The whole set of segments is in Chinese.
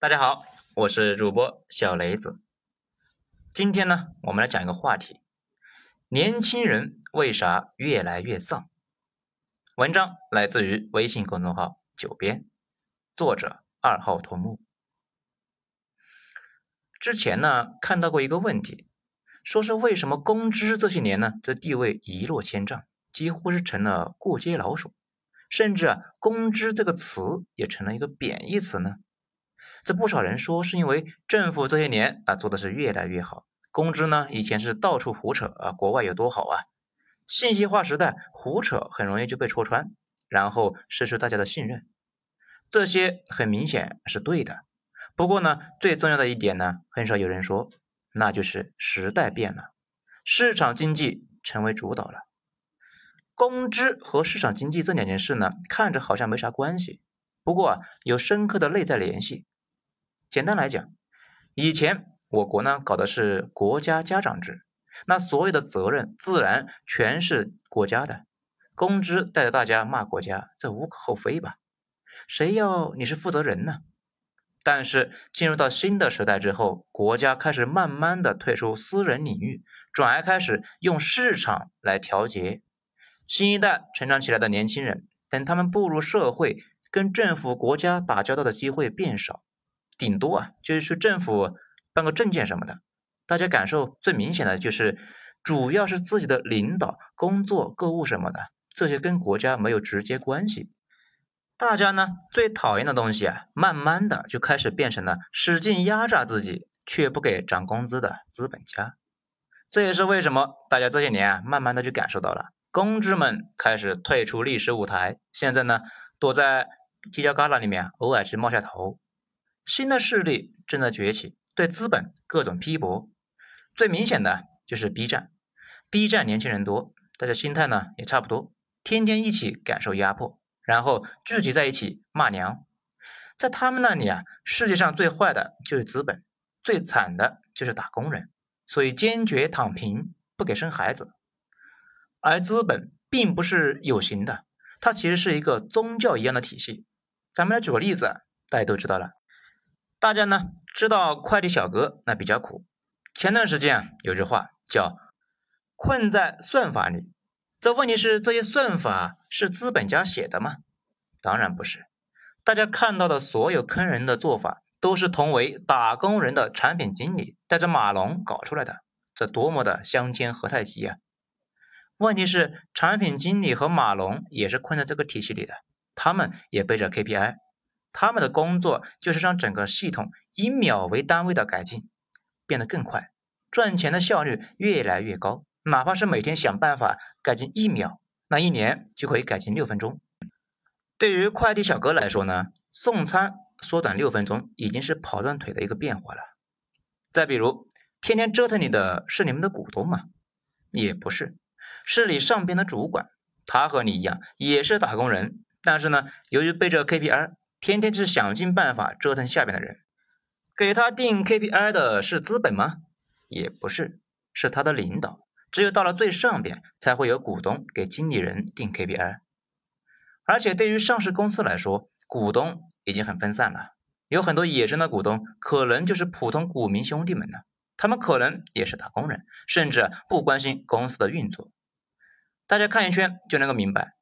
大家好，我是主播小雷子。今天呢，我们来讲一个话题：年轻人为啥越来越丧？文章来自于微信公众号“九编”，作者二号头目。之前呢，看到过一个问题，说是为什么公知这些年呢，这地位一落千丈，几乎是成了过街老鼠，甚至啊，公知这个词也成了一个贬义词呢？这不少人说是因为政府这些年啊做的是越来越好，公知呢以前是到处胡扯啊，国外有多好啊？信息化时代胡扯很容易就被戳穿，然后失去大家的信任。这些很明显是对的。不过呢，最重要的一点呢，很少有人说，那就是时代变了，市场经济成为主导了。公知和市场经济这两件事呢，看着好像没啥关系，不过啊，有深刻的内在联系。简单来讲，以前我国呢搞的是国家家长制，那所有的责任自然全是国家的，公知带着大家骂国家，这无可厚非吧？谁要你是负责人呢？但是进入到新的时代之后，国家开始慢慢的退出私人领域，转而开始用市场来调节。新一代成长起来的年轻人，等他们步入社会，跟政府国家打交道的机会变少。顶多啊，就是去政府办个证件什么的。大家感受最明显的就是，主要是自己的领导、工作、购物什么的，这些跟国家没有直接关系。大家呢最讨厌的东西啊，慢慢的就开始变成了使劲压榨自己却不给涨工资的资本家。这也是为什么大家这些年啊，慢慢的就感受到了，公知们开始退出历史舞台，现在呢躲在犄角旮旯里面，偶尔去冒下头。新的势力正在崛起，对资本各种批驳。最明显的就是 B 站，B 站年轻人多，大家心态呢也差不多，天天一起感受压迫，然后聚集在一起骂娘。在他们那里啊，世界上最坏的就是资本，最惨的就是打工人，所以坚决躺平，不给生孩子。而资本并不是有形的，它其实是一个宗教一样的体系。咱们来举个例子，大家都知道了。大家呢知道快递小哥那比较苦。前段时间啊有句话叫“困在算法里”，这问题是这些算法是资本家写的吗？当然不是。大家看到的所有坑人的做法，都是同为打工人的产品经理带着马龙搞出来的，这多么的相煎何太急啊！问题是产品经理和马龙也是困在这个体系里的，他们也背着 KPI。他们的工作就是让整个系统以秒为单位的改进，变得更快，赚钱的效率越来越高。哪怕是每天想办法改进一秒，那一年就可以改进六分钟。对于快递小哥来说呢，送餐缩短六分钟已经是跑断腿的一个变化了。再比如，天天折腾你的是你们的股东吗？也不是，是你上边的主管，他和你一样也是打工人，但是呢，由于背着 KPI。天天是想尽办法折腾下边的人，给他定 KPI 的是资本吗？也不是，是他的领导。只有到了最上边，才会有股东给经理人定 KPI。而且对于上市公司来说，股东已经很分散了，有很多野生的股东，可能就是普通股民兄弟们呢。他们可能也是打工人，甚至不关心公司的运作。大家看一圈就能够明白。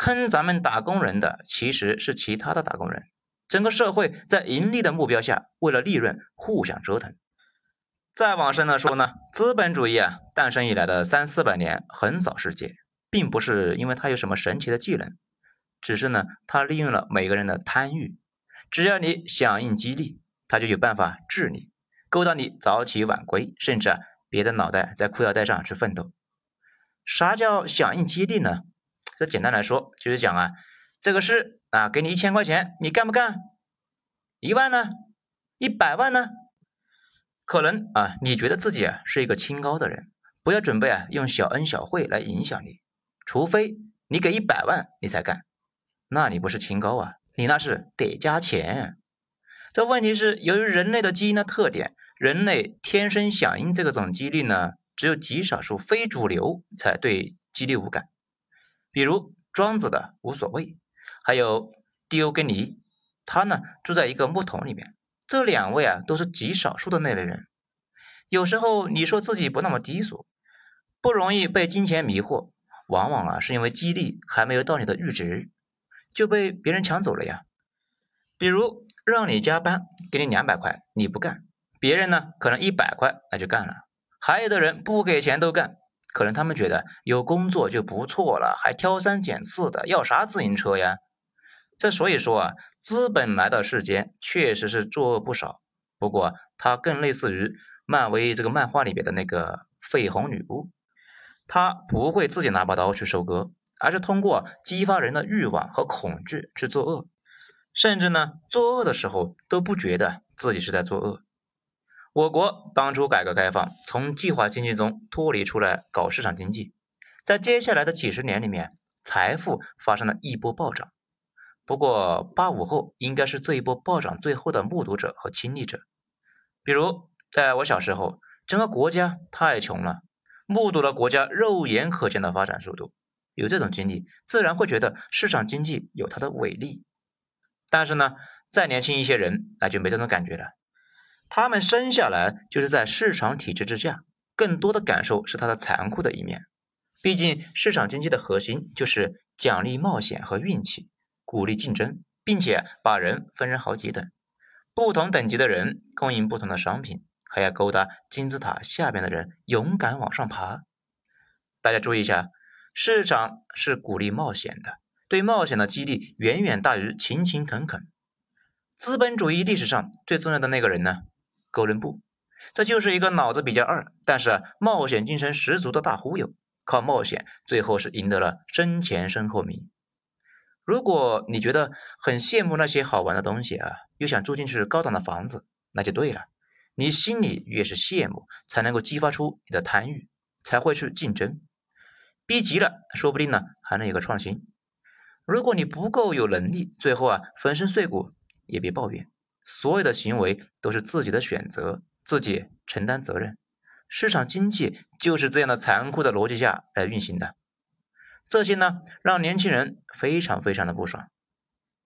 坑咱们打工人的其实是其他的打工人，整个社会在盈利的目标下，为了利润互相折腾。再往深了说呢，资本主义啊诞生以来的三四百年横扫世界，并不是因为它有什么神奇的技能，只是呢它利用了每个人的贪欲，只要你响应激励，它就有办法治你，勾搭你早起晚归，甚至啊别的脑袋在裤腰带上去奋斗。啥叫响应激励呢？这简单来说就是讲啊，这个事啊，给你一千块钱，你干不干？一万呢？一百万呢？可能啊，你觉得自己啊是一个清高的人，不要准备啊用小恩小惠来影响你，除非你给一百万你才干，那你不是清高啊，你那是得加钱。这问题是由于人类的基因的特点，人类天生响应这个种激励呢，只有极少数非主流才对激励无感。比如庄子的无所谓，还有狄欧根尼，他呢住在一个木桶里面，这两位啊都是极少数的那类人。有时候你说自己不那么低俗，不容易被金钱迷惑，往往啊是因为激励还没有到你的阈值，就被别人抢走了呀。比如让你加班，给你两百块，你不干，别人呢可能一百块那就干了。还有的人不给钱都干，可能他们觉得有工作就不错了，还挑三拣四的，要啥自行车呀？这所以说啊，资本来到世间确实是作恶不少，不过它更类似于漫威这个漫画里边的那个绯红女巫，她不会自己拿把刀去收割，而是通过激发人的欲望和恐惧去作恶。甚至呢，作恶的时候都不觉得自己是在作恶。我国当初改革开放，从计划经济中脱离出来搞市场经济，在接下来的几十年里面，财富发生了一波暴涨。不过，八五后应该是这一波暴涨最后的目睹者和亲历者。比如，在我小时候，整个国家太穷了，目睹了国家肉眼可见的发展速度，有这种经历，自然会觉得市场经济有它的伟力。但是呢，再年轻一些人那就没这种感觉了。他们生下来就是在市场体制之下，更多的感受是它的残酷的一面。毕竟市场经济的核心就是奖励冒险和运气，鼓励竞争，并且把人分成好几等，不同等级的人供应不同的商品，还要勾搭金字塔下边的人勇敢往上爬。大家注意一下，市场是鼓励冒险的。对冒险的激励远远大于勤勤恳恳。资本主义历史上最重要的那个人呢？哥伦布，这就是一个脑子比较二，但是冒险精神十足的大忽悠。靠冒险，最后是赢得了身前身后名。如果你觉得很羡慕那些好玩的东西啊，又想住进去高档的房子，那就对了。你心里越是羡慕，才能够激发出你的贪欲，才会去竞争。逼急了，说不定呢，还能有个创新。如果你不够有能力，最后啊粉身碎骨也别抱怨。所有的行为都是自己的选择，自己承担责任。市场经济就是这样的残酷的逻辑下来运行的。这些呢让年轻人非常非常的不爽。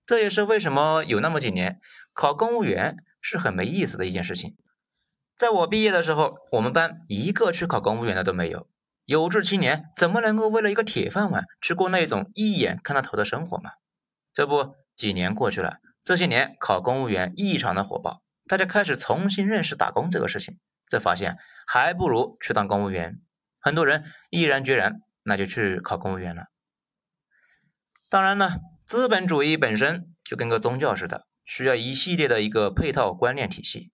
这也是为什么有那么几年考公务员是很没意思的一件事情。在我毕业的时候，我们班一个去考公务员的都没有。有志青年怎么能够为了一个铁饭碗去过那种一眼看到头的生活嘛？这不，几年过去了，这些年考公务员异常的火爆，大家开始重新认识打工这个事情，这发现还不如去当公务员，很多人毅然决然那就去考公务员了。当然呢，资本主义本身就跟个宗教似的，需要一系列的一个配套观念体系，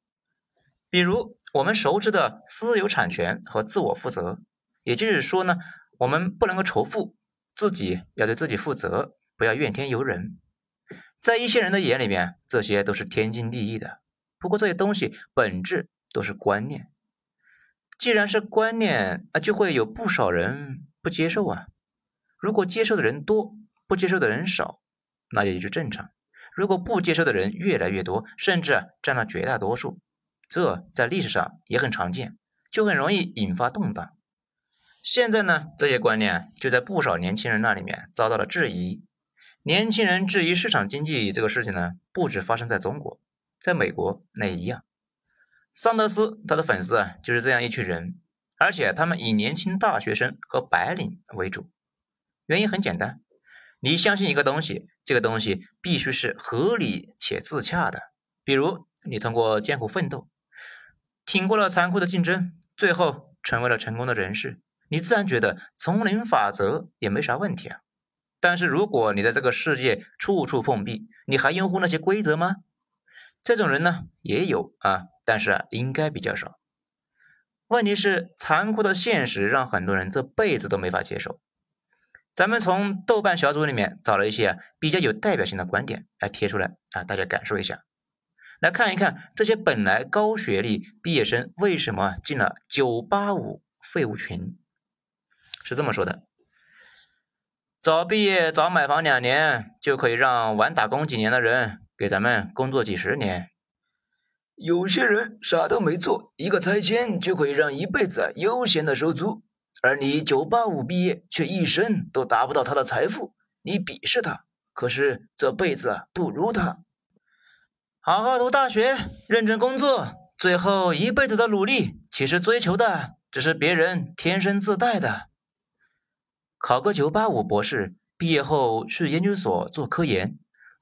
比如我们熟知的私有产权和自我负责。也就是说呢，我们不能够仇富，自己要对自己负责，不要怨天尤人。在一些人的眼里面，这些都是天经地义的。不过这些东西本质都是观念，既然是观念，那就会有不少人不接受啊。如果接受的人多，不接受的人少，那也就正常。如果不接受的人越来越多，甚至占了绝大多数，这在历史上也很常见，就很容易引发动荡。现在呢，这些观念就在不少年轻人那里面遭到了质疑。年轻人质疑市场经济这个事情呢，不止发生在中国，在美国那也一样。桑德斯他的粉丝啊，就是这样一群人，而且他们以年轻大学生和白领为主。原因很简单，你相信一个东西，这个东西必须是合理且自洽的。比如你通过艰苦奋斗，挺过了残酷的竞争，最后成为了成功的人士。你自然觉得丛林法则也没啥问题啊，但是如果你在这个世界处处碰壁，你还拥护那些规则吗？这种人呢也有啊，但是啊应该比较少。问题是残酷的现实让很多人这辈子都没法接受。咱们从豆瓣小组里面找了一些比较有代表性的观点来贴出来啊，大家感受一下，来看一看这些本来高学历毕业生为什么进了九八五废物群。是这么说的：早毕业早买房两年，就可以让晚打工几年的人给咱们工作几十年。有些人啥都没做，一个拆迁就可以让一辈子悠闲的收租，而你九八五毕业却一生都达不到他的财富，你鄙视他，可是这辈子不如他。好好读大学，认真工作，最后一辈子的努力，其实追求的只是别人天生自带的。考个九八五博士，毕业后去研究所做科研，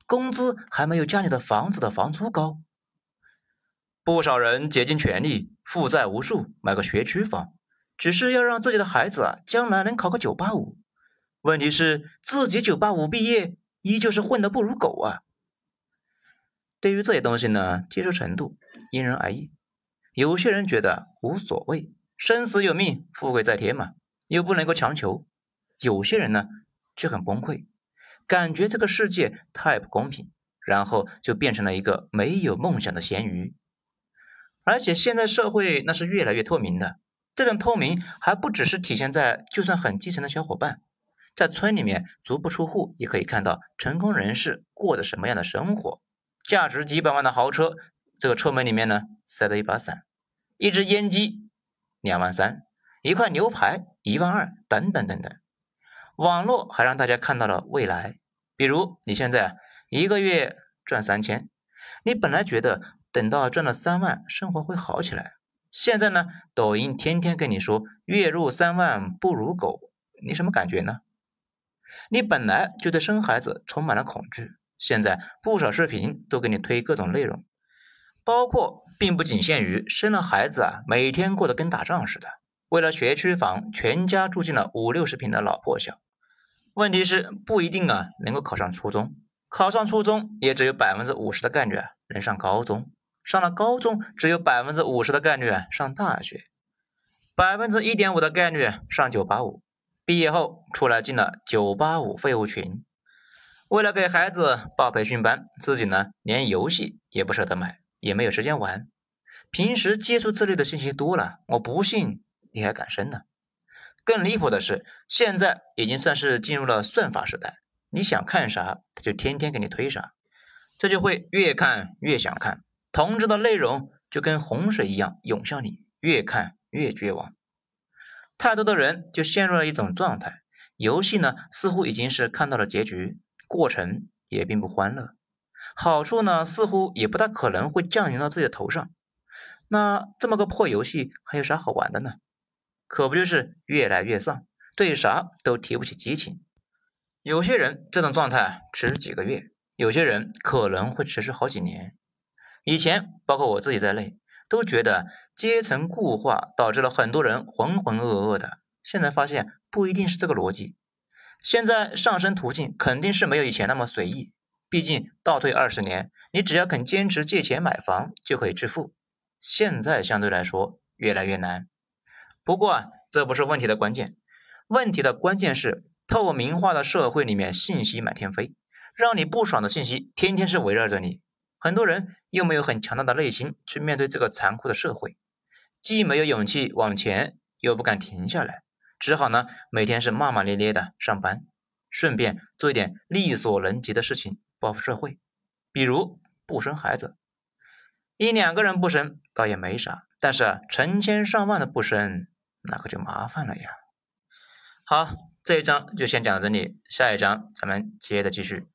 工资还没有家里的房子的房租高。不少人竭尽全力，负债无数，买个学区房，只是要让自己的孩子啊将来能考个九八五。问题是自己九八五毕业，依旧是混得不如狗啊。对于这些东西呢，接受程度因人而异。有些人觉得无所谓，生死有命，富贵在天嘛，又不能够强求。有些人呢却很崩溃，感觉这个世界太不公平，然后就变成了一个没有梦想的咸鱼。而且现在社会那是越来越透明的，这种透明还不只是体现在就算很基层的小伙伴，在村里面足不出户也可以看到成功人士过的什么样的生活。价值几百万的豪车，这个车门里面呢塞着一把伞，一只烟机两万三，一块牛排一万二，等等等等。网络还让大家看到了未来，比如你现在一个月赚三千，你本来觉得等到赚了三万生活会好起来，现在呢抖音天天跟你说月入三万不如狗，你什么感觉呢？你本来就对生孩子充满了恐惧。现在不少视频都给你推各种内容，包括并不仅限于生了孩子啊，每天过得跟打仗似的，为了学区房，全家住进了五六十平的老破小。问题是不一定啊能够考上初中，考上初中也只有百分之五十的概率啊能上高中，上了高中只有百分之五十的概率啊上大学，百分之一点五的概率上九八五，毕业后出来进了九八五废物群。为了给孩子报培训班，自己呢连游戏也不舍得买，也没有时间玩。平时接触这类的信息多了，我不信你还敢生呢？更离谱的是，现在已经算是进入了算法时代，你想看啥，他就天天给你推啥，这就会越看越想看，同志的内容就跟洪水一样涌向你，越看越绝望。太多的人就陷入了一种状态，游戏呢似乎已经是看到了结局。过程也并不欢乐，好处呢似乎也不大可能会降临到自己的头上。那这么个破游戏还有啥好玩的呢？可不就是越来越丧，对啥都提不起激情。有些人这种状态持续几个月，有些人可能会持续好几年。以前包括我自己在内，都觉得阶层固化导致了很多人浑浑噩噩的。现在发现不一定是这个逻辑。现在上升途径肯定是没有以前那么随意，毕竟倒退二十年，你只要肯坚持借钱买房就可以致富。现在相对来说越来越难。不过啊，这不是问题的关键，问题的关键是透明化的社会里面信息满天飞，让你不爽的信息天天是围绕着你。很多人又没有很强大的内心去面对这个残酷的社会，既没有勇气往前，又不敢停下来。只好呢，每天是骂骂咧咧的上班，顺便做一点力所能及的事情报复社会，比如不生孩子。一两个人不生倒也没啥，但是成千上万的不生，那可就麻烦了呀。好，这一章就先讲到这里，下一章咱们接着继续。